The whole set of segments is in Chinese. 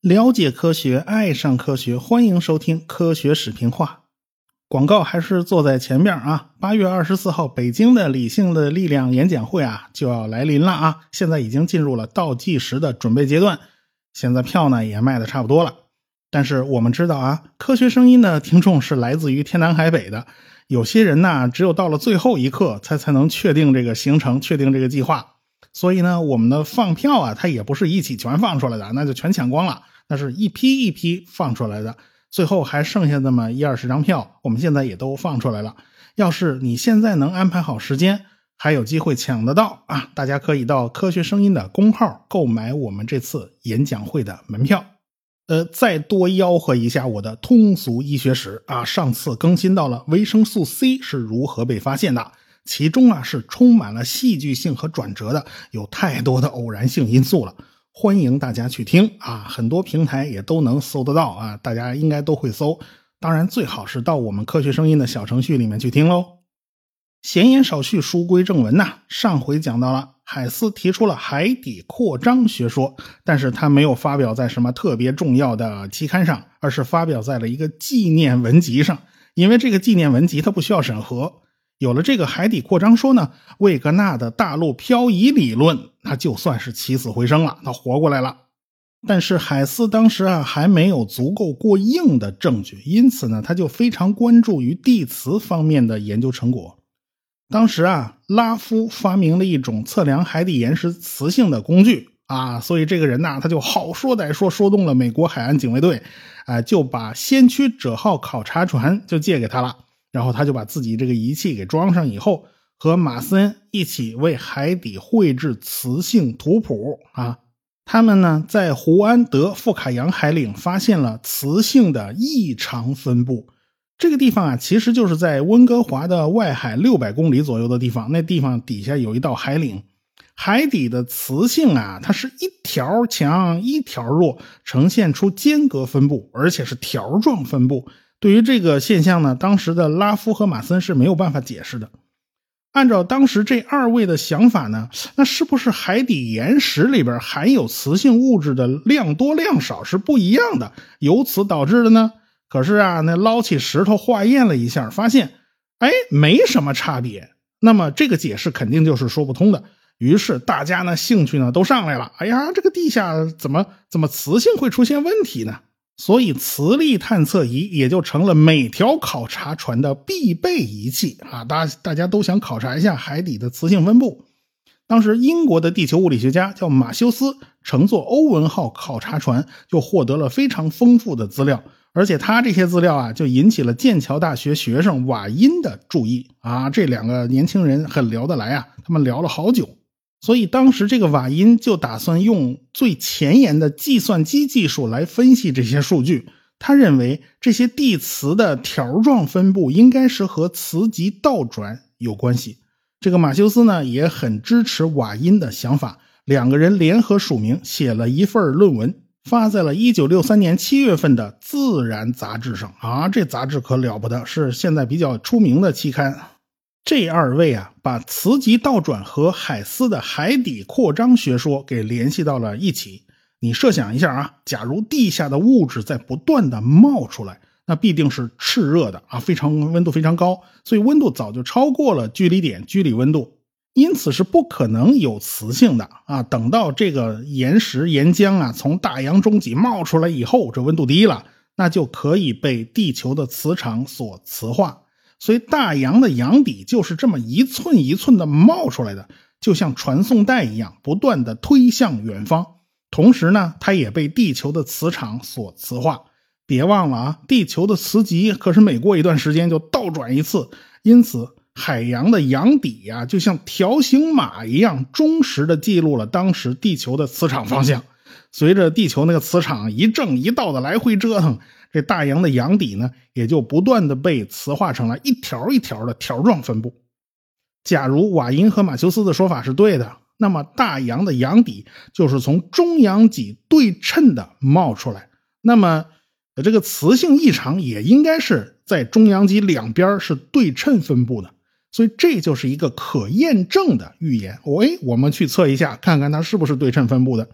了解科学，爱上科学，欢迎收听《科学史评话》。广告还是坐在前面啊！八月二十四号，北京的理性的力量演讲会啊就要来临了啊！现在已经进入了倒计时的准备阶段，现在票呢也卖的差不多了。但是我们知道啊，科学声音的听众是来自于天南海北的，有些人呢只有到了最后一刻才才能确定这个行程，确定这个计划。所以呢，我们的放票啊，它也不是一起全放出来的，那就全抢光了。那是一批一批放出来的，最后还剩下那么一二十张票，我们现在也都放出来了。要是你现在能安排好时间，还有机会抢得到啊！大家可以到科学声音的公号购买我们这次演讲会的门票。呃，再多吆喝一下我的通俗医学史啊，上次更新到了维生素 C 是如何被发现的，其中啊是充满了戏剧性和转折的，有太多的偶然性因素了。欢迎大家去听啊，很多平台也都能搜得到啊，大家应该都会搜。当然，最好是到我们科学声音的小程序里面去听喽。闲言少叙，书归正文呐。上回讲到了，海斯提出了海底扩张学说，但是他没有发表在什么特别重要的期刊上，而是发表在了一个纪念文集上，因为这个纪念文集它不需要审核。有了这个海底扩张说呢，魏格纳的大陆漂移理论，那就算是起死回生了，他活过来了。但是海斯当时啊还没有足够过硬的证据，因此呢，他就非常关注于地磁方面的研究成果。当时啊，拉夫发明了一种测量海底岩石磁性的工具啊，所以这个人呐，他就好说歹说，说动了美国海岸警卫队，啊，就把先驱者号考察船就借给他了。然后他就把自己这个仪器给装上以后，和马斯恩一起为海底绘制磁性图谱啊。他们呢在胡安德富卡扬海岭发现了磁性的异常分布。这个地方啊，其实就是在温哥华的外海六百公里左右的地方。那地方底下有一道海岭，海底的磁性啊，它是一条强一条弱，呈现出间隔分布，而且是条状分布。对于这个现象呢，当时的拉夫和马森是没有办法解释的。按照当时这二位的想法呢，那是不是海底岩石里边含有磁性物质的量多量少是不一样的，由此导致的呢？可是啊，那捞起石头化验了一下，发现，哎，没什么差别。那么这个解释肯定就是说不通的。于是大家呢兴趣呢都上来了。哎呀，这个地下怎么怎么磁性会出现问题呢？所以，磁力探测仪也就成了每条考察船的必备仪器啊！大大家都想考察一下海底的磁性分布。当时，英国的地球物理学家叫马修斯，乘坐欧文号考察船，就获得了非常丰富的资料。而且，他这些资料啊，就引起了剑桥大学学生瓦因的注意啊！这两个年轻人很聊得来啊，他们聊了好久。所以当时这个瓦因就打算用最前沿的计算机技术来分析这些数据。他认为这些地磁的条状分布应该是和磁极倒转有关系。这个马修斯呢也很支持瓦因的想法，两个人联合署名写了一份论文，发在了1963年7月份的《自然》杂志上。啊，这杂志可了不得，是现在比较出名的期刊。这二位啊，把磁极倒转和海斯的海底扩张学说给联系到了一起。你设想一下啊，假如地下的物质在不断的冒出来，那必定是炽热的啊，非常温度非常高，所以温度早就超过了居里点居里温度，因此是不可能有磁性的啊。等到这个岩石岩浆啊从大洋中脊冒出来以后，这温度低了，那就可以被地球的磁场所磁化。所以大洋的洋底就是这么一寸一寸的冒出来的，就像传送带一样，不断的推向远方。同时呢，它也被地球的磁场所磁化。别忘了啊，地球的磁极可是每过一段时间就倒转一次，因此海洋的洋底呀，就像条形码一样，忠实的记录了当时地球的磁场方向。随着地球那个磁场一正一倒的来回折腾。这大洋的洋底呢，也就不断的被磁化成了一条一条的条状分布。假如瓦因和马修斯的说法是对的，那么大洋的洋底就是从中央脊对称的冒出来，那么这个磁性异常也应该是在中央脊两边是对称分布的。所以这就是一个可验证的预言。喂，我们去测一下，看看它是不是对称分布的。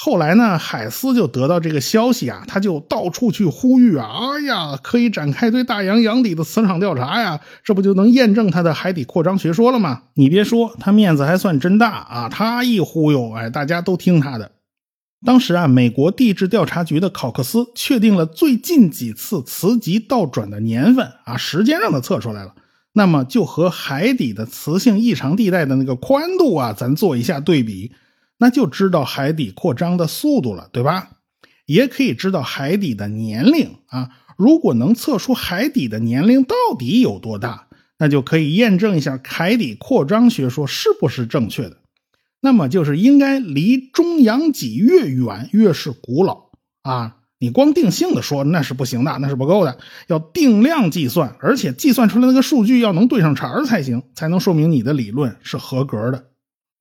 后来呢，海斯就得到这个消息啊，他就到处去呼吁啊，哎呀，可以展开对大洋洋底的磁场调查呀，这不就能验证他的海底扩张学说了吗？你别说，他面子还算真大啊，他一忽悠，哎，大家都听他的。当时啊，美国地质调查局的考克斯确定了最近几次磁极倒转的年份啊，时间让他测出来了。那么就和海底的磁性异常地带的那个宽度啊，咱做一下对比。那就知道海底扩张的速度了，对吧？也可以知道海底的年龄啊。如果能测出海底的年龄到底有多大，那就可以验证一下海底扩张学说是不是正确的。那么就是应该离中洋脊越远越是古老啊。你光定性的说那是不行的，那是不够的，要定量计算，而且计算出来那个数据要能对上茬儿才行，才能说明你的理论是合格的。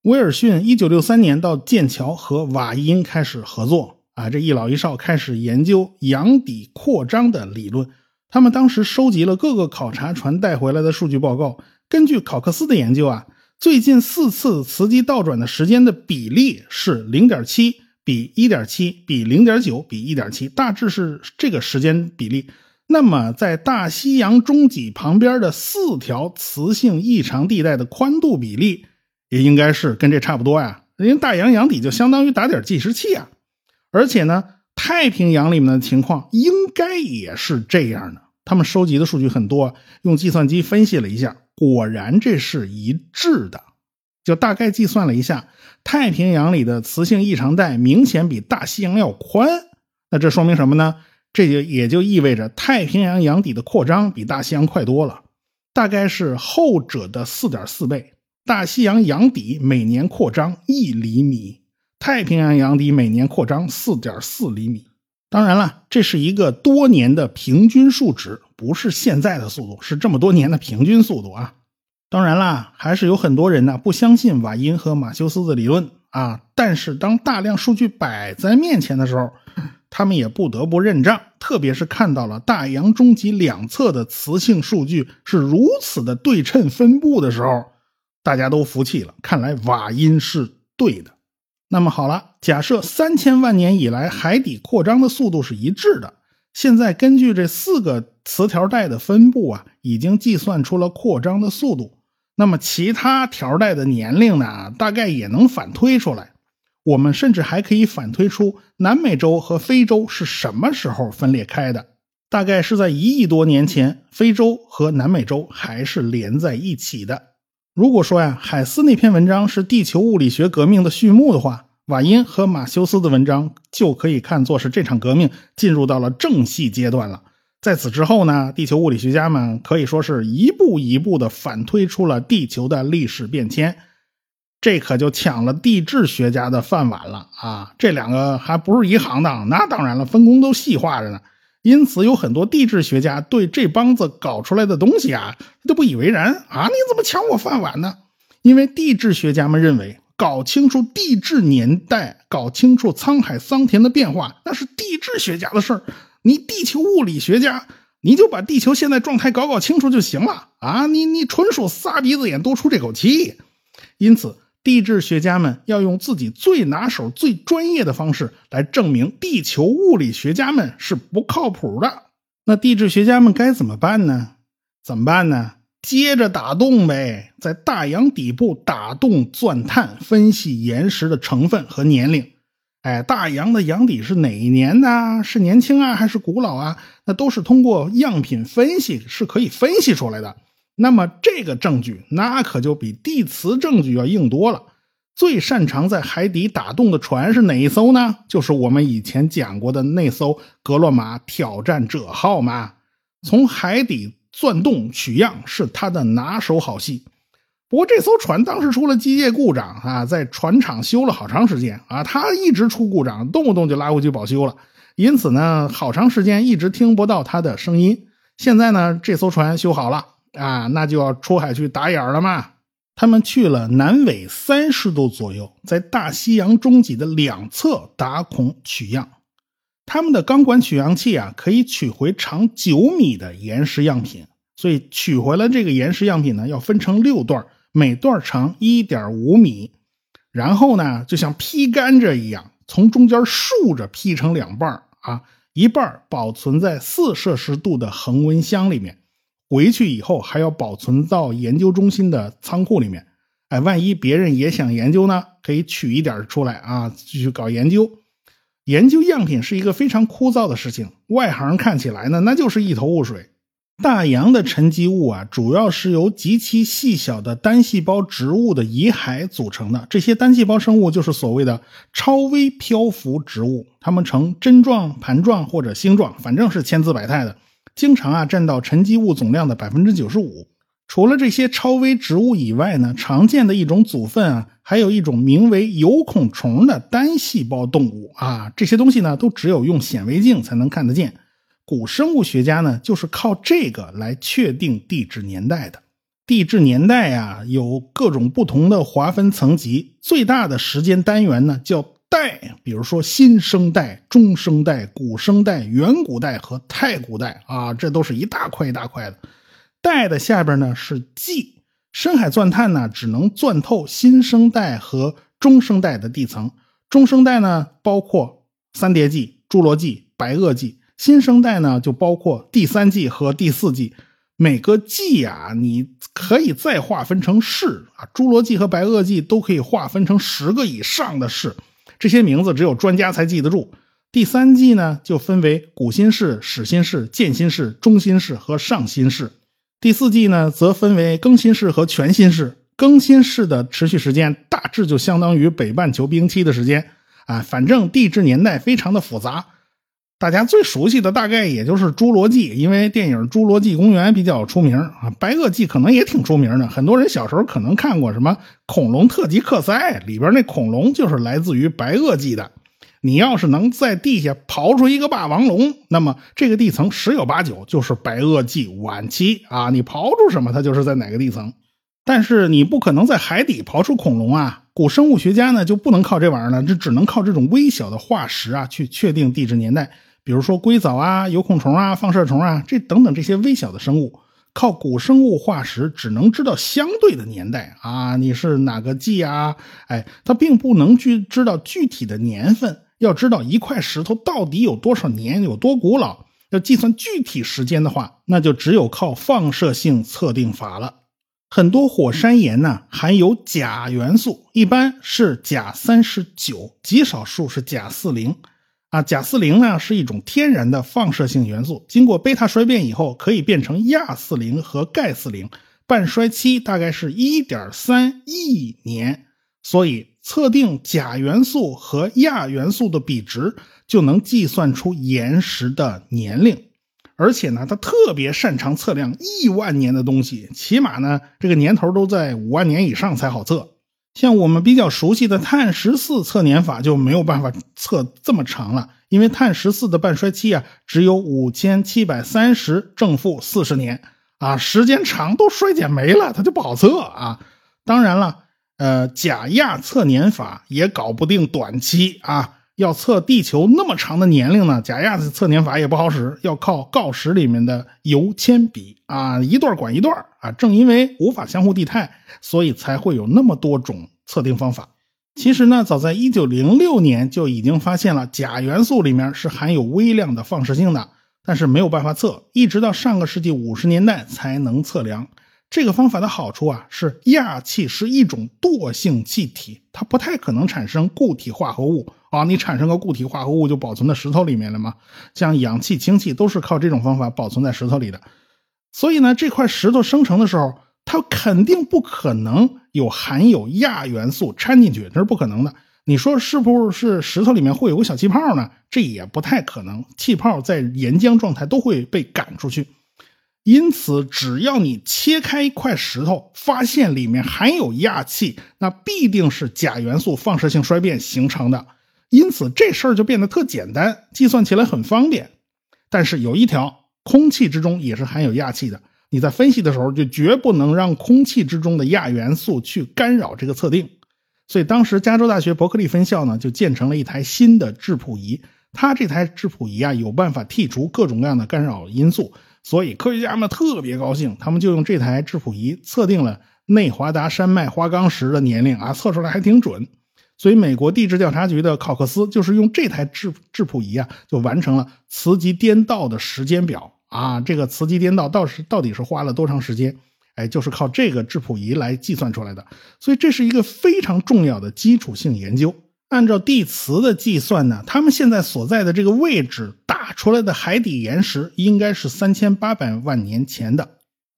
威尔逊一九六三年到剑桥和瓦因开始合作啊，这一老一少开始研究洋底扩张的理论。他们当时收集了各个考察船带回来的数据报告，根据考克斯的研究啊，最近四次磁极倒转的时间的比例是零点七比一点七比零点九比一点七，大致是这个时间比例。那么在大西洋中脊旁边的四条磁性异常地带的宽度比例。也应该是跟这差不多呀，因为大洋洋底就相当于打点计时器啊，而且呢，太平洋里面的情况应该也是这样的。他们收集的数据很多，用计算机分析了一下，果然这是一致的。就大概计算了一下，太平洋里的磁性异常带明显比大西洋要宽。那这说明什么呢？这就也就意味着太平洋洋底的扩张比大西洋快多了，大概是后者的四点四倍。大西洋洋底每年扩张一厘米，太平洋洋底每年扩张四点四厘米。当然了，这是一个多年的平均数值，不是现在的速度，是这么多年的平均速度啊。当然啦，还是有很多人呢不相信瓦因和马修斯的理论啊。但是当大量数据摆在面前的时候，他们也不得不认账。特别是看到了大洋中脊两侧的磁性数据是如此的对称分布的时候。大家都服气了，看来瓦因是对的。那么好了，假设三千万年以来海底扩张的速度是一致的，现在根据这四个磁条带的分布啊，已经计算出了扩张的速度。那么其他条带的年龄呢，大概也能反推出来。我们甚至还可以反推出南美洲和非洲是什么时候分裂开的，大概是在一亿多年前，非洲和南美洲还是连在一起的。如果说呀，海斯那篇文章是地球物理学革命的序幕的话，瓦因和马修斯的文章就可以看作是这场革命进入到了正戏阶段了。在此之后呢，地球物理学家们可以说是一步一步的反推出了地球的历史变迁，这可就抢了地质学家的饭碗了啊！这两个还不是一行的，那当然了，分工都细化着呢。因此，有很多地质学家对这帮子搞出来的东西啊，都不以为然啊！你怎么抢我饭碗呢？因为地质学家们认为，搞清楚地质年代，搞清楚沧海桑田的变化，那是地质学家的事儿。你地球物理学家，你就把地球现在状态搞搞清楚就行了啊！你你纯属撒鼻子眼，多出这口气。因此。地质学家们要用自己最拿手、最专业的方式来证明地球物理学家们是不靠谱的。那地质学家们该怎么办呢？怎么办呢？接着打洞呗，在大洋底部打洞钻探，分析岩石的成分和年龄。哎，大洋的洋底是哪一年的？是年轻啊，还是古老啊？那都是通过样品分析是可以分析出来的。那么这个证据，那可就比地磁证据要硬多了。最擅长在海底打洞的船是哪一艘呢？就是我们以前讲过的那艘格洛玛挑战者号嘛。从海底钻洞取样是他的拿手好戏。不过这艘船当时出了机械故障啊，在船厂修了好长时间啊，它一直出故障，动不动就拉回去保修了。因此呢，好长时间一直听不到它的声音。现在呢，这艘船修好了。啊，那就要出海去打眼了嘛。他们去了南纬三十度左右，在大西洋中脊的两侧打孔取样。他们的钢管取样器啊，可以取回长九米的岩石样品。所以取回来这个岩石样品呢，要分成六段，每段长一点五米，然后呢，就像劈甘蔗一样，从中间竖着劈成两半啊，一半保存在四摄氏度的恒温箱里面，回去以后还要保存到研究中心的仓库里面。哎，万一别人也想研究呢，可以取一点出来啊，继续搞研究。研究样品是一个非常枯燥的事情，外行看起来呢，那就是一头雾水。大洋的沉积物啊，主要是由极其细小的单细胞植物的遗骸组成的。这些单细胞生物就是所谓的超微漂浮植物，它们呈针状、盘状或者星状，反正是千姿百态的，经常啊占到沉积物总量的百分之九十五。除了这些超微植物以外呢，常见的一种组分啊，还有一种名为有孔虫的单细胞动物啊，这些东西呢，都只有用显微镜才能看得见。古生物学家呢，就是靠这个来确定地质年代的。地质年代呀，有各种不同的划分层级，最大的时间单元呢叫代，比如说新生代、中生代、古生代、远古代和太古代啊，这都是一大块一大块的。代的下边呢是纪，深海钻探呢只能钻透新生代和中生代的地层，中生代呢包括三叠纪、侏罗纪、白垩纪。新生代呢，就包括第三纪和第四纪，每个纪啊，你可以再划分成世啊，侏罗纪和白垩纪都可以划分成十个以上的世，这些名字只有专家才记得住。第三纪呢，就分为古新世、始新世、渐新世、中新世和上新世。第四纪呢，则分为更新世和全新世。更新世的持续时间大致就相当于北半球冰期的时间啊，反正地质年代非常的复杂。大家最熟悉的大概也就是侏罗纪，因为电影《侏罗纪公园》比较出名啊。白垩纪可能也挺出名的，很多人小时候可能看过什么《恐龙特级克塞》，里边那恐龙就是来自于白垩纪的。你要是能在地下刨出一个霸王龙，那么这个地层十有八九就是白垩纪晚期啊。你刨出什么，它就是在哪个地层。但是你不可能在海底刨出恐龙啊。古生物学家呢就不能靠这玩意儿了，这只能靠这种微小的化石啊去确定地质年代。比如说硅藻啊、有孔虫啊、放射虫啊，这等等这些微小的生物，靠古生物化石只能知道相对的年代啊，你是哪个纪啊？哎，它并不能去知道具体的年份。要知道一块石头到底有多少年、有多古老，要计算具体时间的话，那就只有靠放射性测定法了。很多火山岩呢含有钾元素，一般是钾三十九，极少数是钾四零。啊，钾四零呢是一种天然的放射性元素，经过贝塔衰变以后可以变成亚四零和钙四零，半衰期大概是一点三亿年，所以测定钾元素和亚元素的比值，就能计算出岩石的年龄。而且呢，它特别擅长测量亿万年的东西，起码呢这个年头都在五万年以上才好测。像我们比较熟悉的碳十四测年法就没有办法测这么长了，因为碳十四的半衰期啊只有五千七百三十正负四十年啊，时间长都衰减没了，它就不好测啊。当然了，呃，假亚测年法也搞不定短期啊。要测地球那么长的年龄呢，钾亚测年法也不好使，要靠锆石里面的铀铅笔啊，一段管一段啊。正因为无法相互递态，所以才会有那么多种测定方法。其实呢，早在一九零六年就已经发现了钾元素里面是含有微量的放射性的，但是没有办法测，一直到上个世纪五十年代才能测量。这个方法的好处啊，是氩气是一种惰性气体，它不太可能产生固体化合物啊。你产生个固体化合物就保存在石头里面了吗？像氧气、氢气都是靠这种方法保存在石头里的。所以呢，这块石头生成的时候，它肯定不可能有含有氩元素掺进去，这是不可能的。你说是不是石头里面会有个小气泡呢？这也不太可能，气泡在岩浆状态都会被赶出去。因此，只要你切开一块石头，发现里面含有氩气，那必定是钾元素放射性衰变形成的。因此，这事儿就变得特简单，计算起来很方便。但是有一条，空气之中也是含有氩气的。你在分析的时候，就绝不能让空气之中的氩元素去干扰这个测定。所以，当时加州大学伯克利分校呢，就建成了一台新的质谱仪。它这台质谱仪啊，有办法剔除各种各样的干扰因素。所以科学家们特别高兴，他们就用这台质谱仪测定了内华达山脉花岗石的年龄啊，测出来还挺准。所以美国地质调查局的考克斯就是用这台质质谱仪啊，就完成了磁极颠倒的时间表啊。这个磁极颠倒到是到底是花了多长时间？哎，就是靠这个质谱仪来计算出来的。所以这是一个非常重要的基础性研究。按照地磁的计算呢，他们现在所在的这个位置打出来的海底岩石应该是三千八百万年前的。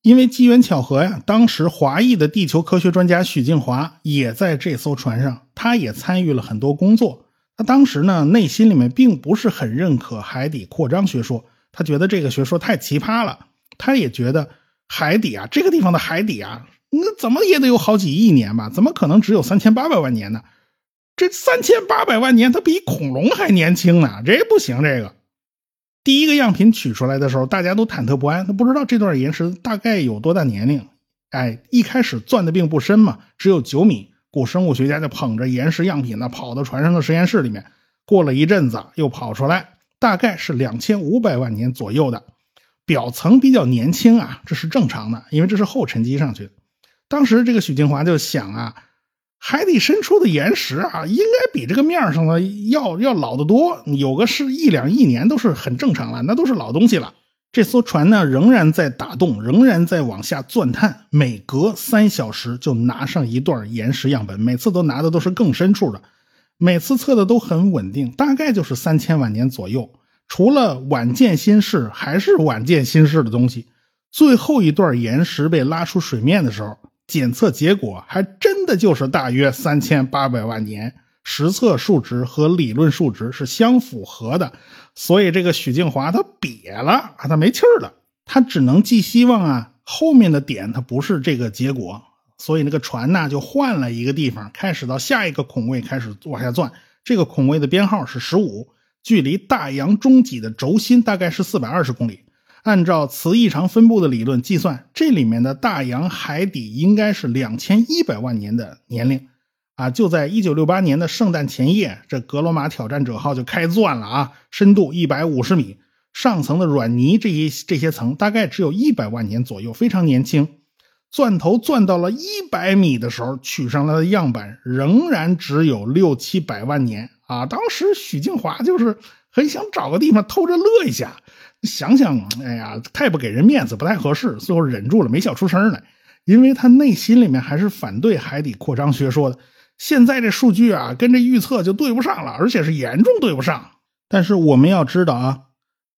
因为机缘巧合呀，当时华裔的地球科学专家许静华也在这艘船上，他也参与了很多工作。他当时呢，内心里面并不是很认可海底扩张学说，他觉得这个学说太奇葩了。他也觉得海底啊，这个地方的海底啊，那怎么也得有好几亿年吧？怎么可能只有三千八百万年呢？这三千八百万年，它比恐龙还年轻呢，这不行。这个第一个样品取出来的时候，大家都忐忑不安，他不知道这段岩石大概有多大年龄。哎，一开始钻的并不深嘛，只有九米。古生物学家就捧着岩石样品呢，跑到船上的实验室里面。过了一阵子，又跑出来，大概是两千五百万年左右的表层比较年轻啊，这是正常的，因为这是后沉积上去的。当时这个许金华就想啊。海底深处的岩石啊，应该比这个面上的要要老得多，有个是一两亿年都是很正常了，那都是老东西了。这艘船呢，仍然在打洞，仍然在往下钻探，每隔三小时就拿上一段岩石样本，每次都拿的都是更深处的，每次测的都很稳定，大概就是三千万年左右。除了晚见新世，还是晚见新世的东西。最后一段岩石被拉出水面的时候。检测结果还真的就是大约三千八百万年，实测数值和理论数值是相符合的，所以这个许静华他瘪了，他没气儿了，他只能寄希望啊，后面的点它不是这个结果，所以那个船呢就换了一个地方，开始到下一个孔位开始往下钻，这个孔位的编号是十五，距离大洋中脊的轴心大概是四百二十公里。按照磁异常分布的理论计算，这里面的大洋海底应该是两千一百万年的年龄啊！就在一九六八年的圣诞前夜，这格罗玛挑战者号就开钻了啊！深度一百五十米，上层的软泥这一这些层大概只有一百万年左右，非常年轻。钻头钻到了一百米的时候，取上来的样板仍然只有六七百万年啊！当时许静华就是很想找个地方偷着乐一下。想想，哎呀，太不给人面子，不太合适，最后忍住了，没笑出声来，因为他内心里面还是反对海底扩张学说的。现在这数据啊，跟这预测就对不上了，而且是严重对不上。但是我们要知道啊，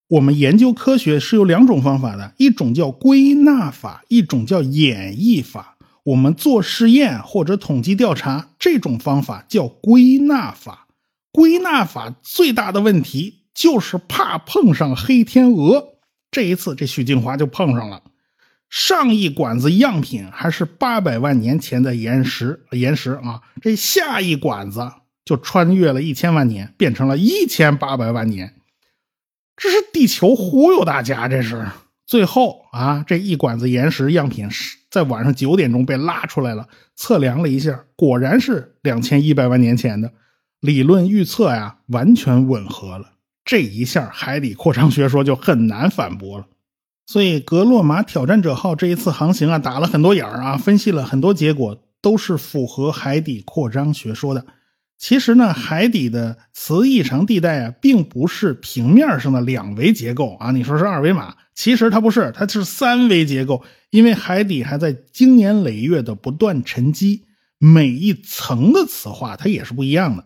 我们研究科学是有两种方法的，一种叫归纳法，一种叫演绎法。我们做试验或者统计调查，这种方法叫归纳法。归纳法最大的问题。就是怕碰上黑天鹅，这一次这许静华就碰上了。上一管子样品还是八百万年前的岩石，岩石啊，这下一管子就穿越了一千万年，变成了一千八百万年。这是地球忽悠大家，这是。最后啊，这一管子岩石样品是在晚上九点钟被拉出来了，测量了一下，果然是两千一百万年前的，理论预测呀，完全吻合了。这一下，海底扩张学说就很难反驳了。所以，格洛玛挑战者号这一次航行啊，打了很多眼儿啊，分析了很多结果，都是符合海底扩张学说的。其实呢，海底的磁异常地带啊，并不是平面上的两维结构啊。你说是二维码，其实它不是，它是三维结构。因为海底还在经年累月的不断沉积，每一层的磁化它也是不一样的。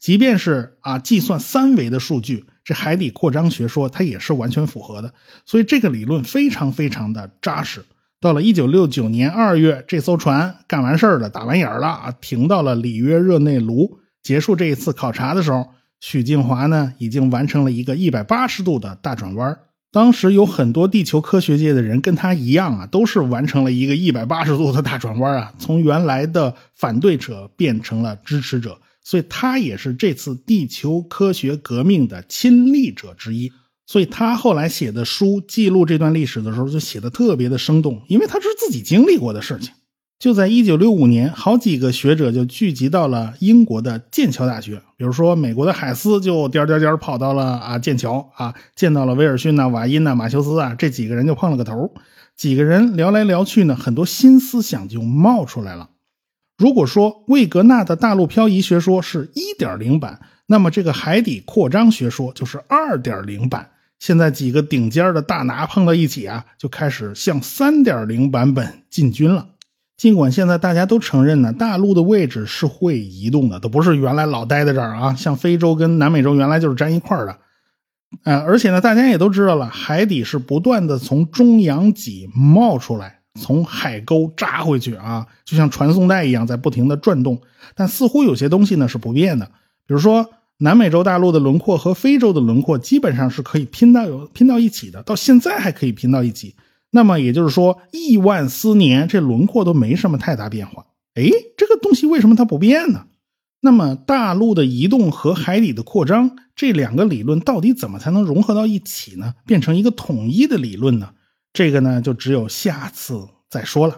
即便是啊，计算三维的数据。这海底扩张学说，它也是完全符合的，所以这个理论非常非常的扎实。到了一九六九年二月，这艘船干完事儿了，打完眼儿了啊，停到了里约热内卢，结束这一次考察的时候，许静华呢已经完成了一个一百八十度的大转弯。当时有很多地球科学界的人跟他一样啊，都是完成了一个一百八十度的大转弯啊，从原来的反对者变成了支持者。所以他也是这次地球科学革命的亲历者之一。所以他后来写的书记录这段历史的时候，就写的特别的生动，因为他是自己经历过的事情。就在一九六五年，好几个学者就聚集到了英国的剑桥大学。比如说，美国的海斯就颠颠颠跑到了啊剑桥啊，见到了威尔逊呐、瓦因呐、马修斯啊这几个人就碰了个头。几个人聊来聊去呢，很多新思想就冒出来了。如果说魏格纳的大陆漂移学说是一点零版，那么这个海底扩张学说就是二点零版。现在几个顶尖的大拿碰到一起啊，就开始向三点零版本进军了。尽管现在大家都承认呢，大陆的位置是会移动的，都不是原来老待在这儿啊。像非洲跟南美洲原来就是粘一块的，呃，而且呢，大家也都知道了，海底是不断的从中央脊冒出来，从海沟扎回去啊，就像传送带一样在不停的转动。但似乎有些东西呢是不变的，比如说南美洲大陆的轮廓和非洲的轮廓基本上是可以拼到有拼到一起的，到现在还可以拼到一起。那么也就是说，亿万斯年这轮廓都没什么太大变化。哎，这个东西为什么它不变呢？那么大陆的移动和海底的扩张这两个理论到底怎么才能融合到一起呢？变成一个统一的理论呢？这个呢，就只有下次再说了。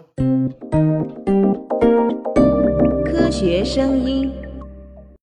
科学声音。